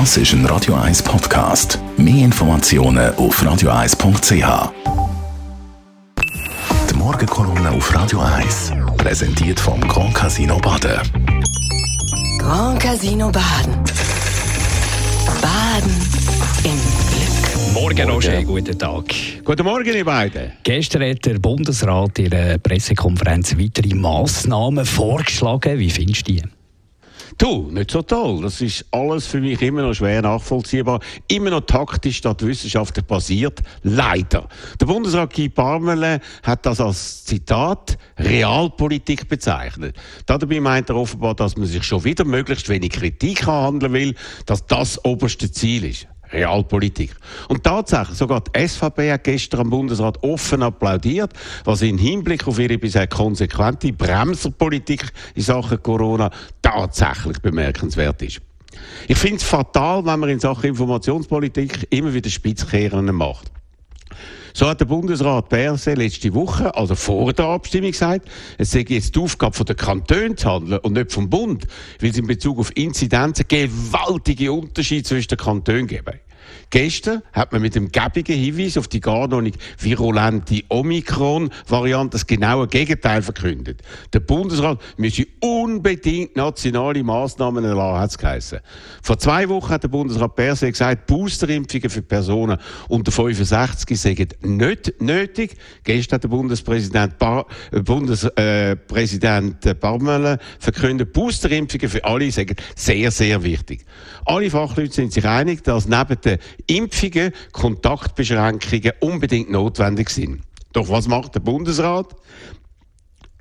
Das ist ein Radio 1 Podcast. Mehr Informationen auf radio1.ch. Die Morgenkolumne auf Radio 1 präsentiert vom Grand Casino Baden. Grand Casino Baden. Baden im Glück. Morgen, Roger, guten Tag. Guten Morgen, ihr beiden. Gestern hat der Bundesrat in einer Pressekonferenz weitere Massnahmen vorgeschlagen. Wie findest du die? Du, nicht so toll. Das ist alles für mich immer noch schwer nachvollziehbar. Immer noch taktisch statt wissenschaftlich basiert. Leider. Der Bundesrat Guy Parmelin hat das als Zitat Realpolitik bezeichnet. Dabei meint er offenbar, dass man sich schon wieder möglichst wenig Kritik handeln will, dass das oberste Ziel ist. Realpolitik. Und tatsächlich, sogar die SVP hat gestern am Bundesrat offen applaudiert, was im Hinblick auf ihre bisher konsequente Bremserpolitik in Sachen Corona tatsächlich bemerkenswert ist. Ich finde es fatal, wenn man in Sachen Informationspolitik immer wieder Spitzkehren macht. So hat der Bundesrat Berse letzte Woche, also vor der Abstimmung, gesagt, es sei jetzt die Aufgabe der Kantone zu handeln und nicht vom Bund, weil es in Bezug auf Inzidenzen gewaltige Unterschiede zwischen den Kantonen geben. Gestern hat man mit dem gäbigen Hinweis auf die gar noch nicht virulente Omikron-Variante das genaue Gegenteil verkündet. Der Bundesrat müsse unbedingt nationale Massnahmen erlassen, hat es geheißen. Vor zwei Wochen hat der Bundesrat Perse gesagt, Boosterimpfungen für Personen unter 65 seien nicht nötig. Gestern hat der Bundespräsident, Bar äh, Bundespräsident äh, verkündet, Boosterimpfungen für alle seien sehr, sehr wichtig. Alle Fachleute sind sich einig, dass neben Impfungen Kontaktbeschränkungen unbedingt notwendig sind. Doch was macht der Bundesrat?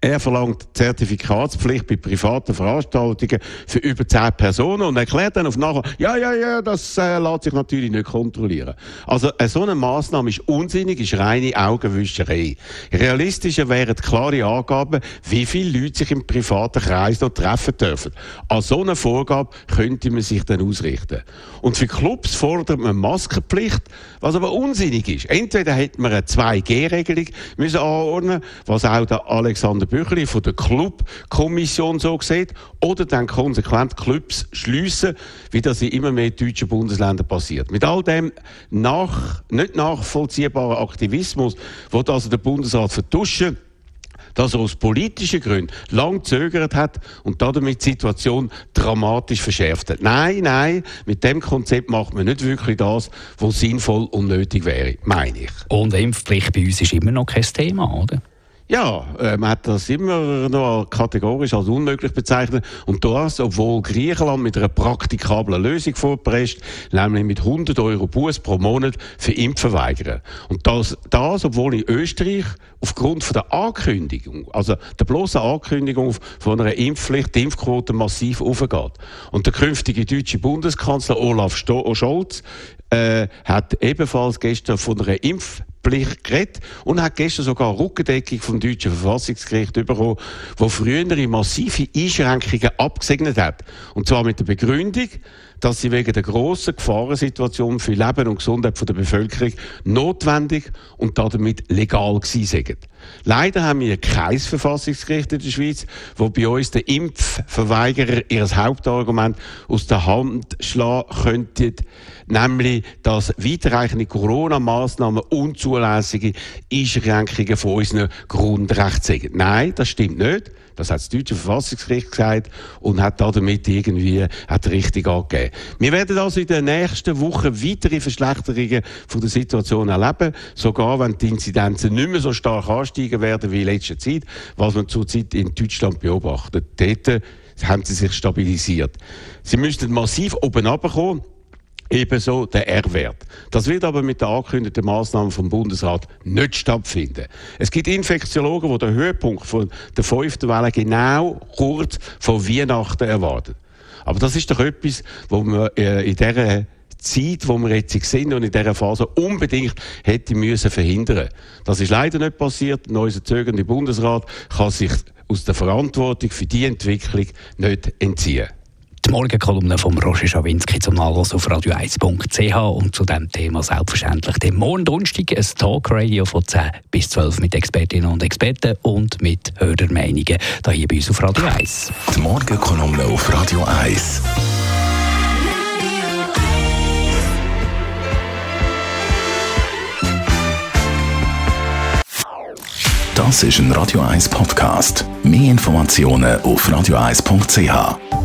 Er verlangt Zertifikatspflicht bei privaten Veranstaltungen für über zehn Personen und erklärt dann auf nachher, ja, ja, ja, das äh, lässt sich natürlich nicht kontrollieren. Also äh, so eine Maßnahme ist unsinnig, ist reine Augenwischerei. Realistischer wären klare Angaben, wie viele Leute sich im privaten Kreis noch treffen dürfen. An so einer Vorgabe könnte man sich dann ausrichten. Und für Clubs fordert man Maskenpflicht, was aber unsinnig ist. Entweder hätte man eine 2G-Regelung müssen anordnen, was auch der Alexander Büchli von der Clubkommission so sieht, oder dann konsequent Clubs schliessen, wie das in immer mehr deutschen Bundesländern passiert. Mit all dem nach, nicht nachvollziehbaren Aktivismus, wo also der Bundesrat vertuschen, dass er aus politischen Gründen lang zögert hat und damit die Situation dramatisch verschärft hat. Nein, nein, mit dem Konzept macht man nicht wirklich das, was sinnvoll und nötig wäre, meine ich. Und Impfpflicht bei uns ist immer noch kein Thema, oder? Ja, äh, man hat das immer noch kategorisch als unmöglich bezeichnet. Und das, obwohl Griechenland mit einer praktikablen Lösung vorpresst, nämlich mit 100 Euro Buß pro Monat für Impfverweigerer. Und das, das, obwohl in Österreich aufgrund von der Ankündigung, also der bloßen Ankündigung von einer Impfpflicht, die Impfquote massiv aufgeht. Und der künftige deutsche Bundeskanzler Olaf Scholz äh, hat ebenfalls gestern von einer Impfpflicht Pflicht geredet und hat gestern sogar Rückendeckung vom deutschen Verfassungsgericht bekommen, wo frühere massive Einschränkungen abgesegnet hat. Und zwar mit der Begründung, dass sie wegen der grossen Gefahrensituation für Leben und Gesundheit der Bevölkerung notwendig und damit legal gewesen sind. Leider haben wir kein Verfassungsgericht in der Schweiz, wo bei uns der Impfverweigerer ihr Hauptargument aus der Hand schlagen könnte, nämlich, dass weitreichende Corona-Massnahmen unzulässige Einschränkungen von unseren Grundrechten sind. Nein, das stimmt nicht. Das hat das deutsche Verfassungsgericht gesagt und hat damit irgendwie hat richtig angegeben. Wir werden also in den nächsten Wochen weitere Verschlechterungen von der Situation erleben, sogar wenn die Inzidenzen nicht mehr so stark ansteigen werden wie in letzter Zeit, was man zurzeit in Deutschland beobachtet. Dort haben sie sich stabilisiert. Sie müssten massiv oben runterkommen ebenso der R-Wert. Das wird aber mit der angekündigten Maßnahmen vom Bundesrat nicht stattfinden. Es gibt Infektiologen, die den Höhepunkt von der fünften Welle genau kurz vor Weihnachten erwarten. Aber das ist doch etwas, wo man äh, in dieser Zeit, wo wir jetzt sind und in dieser Phase unbedingt hätte müssen verhindern. Das ist leider nicht passiert. Und unser zögernde Bundesrat kann sich aus der Verantwortung für die Entwicklung nicht entziehen. Die Morgenkolumne von Roger Schawinski zum Nachlass auf radio1.ch und zu dem Thema selbstverständlich den morgen Donnerstag ein Talkradio von 10 bis 12 mit Expertinnen und Experten und mit Hörermeinungen. Da hier bei uns auf Radio 1. Die Morgenkolumne auf Radio 1. Das ist ein Radio 1 Podcast. Mehr Informationen auf radio1.ch.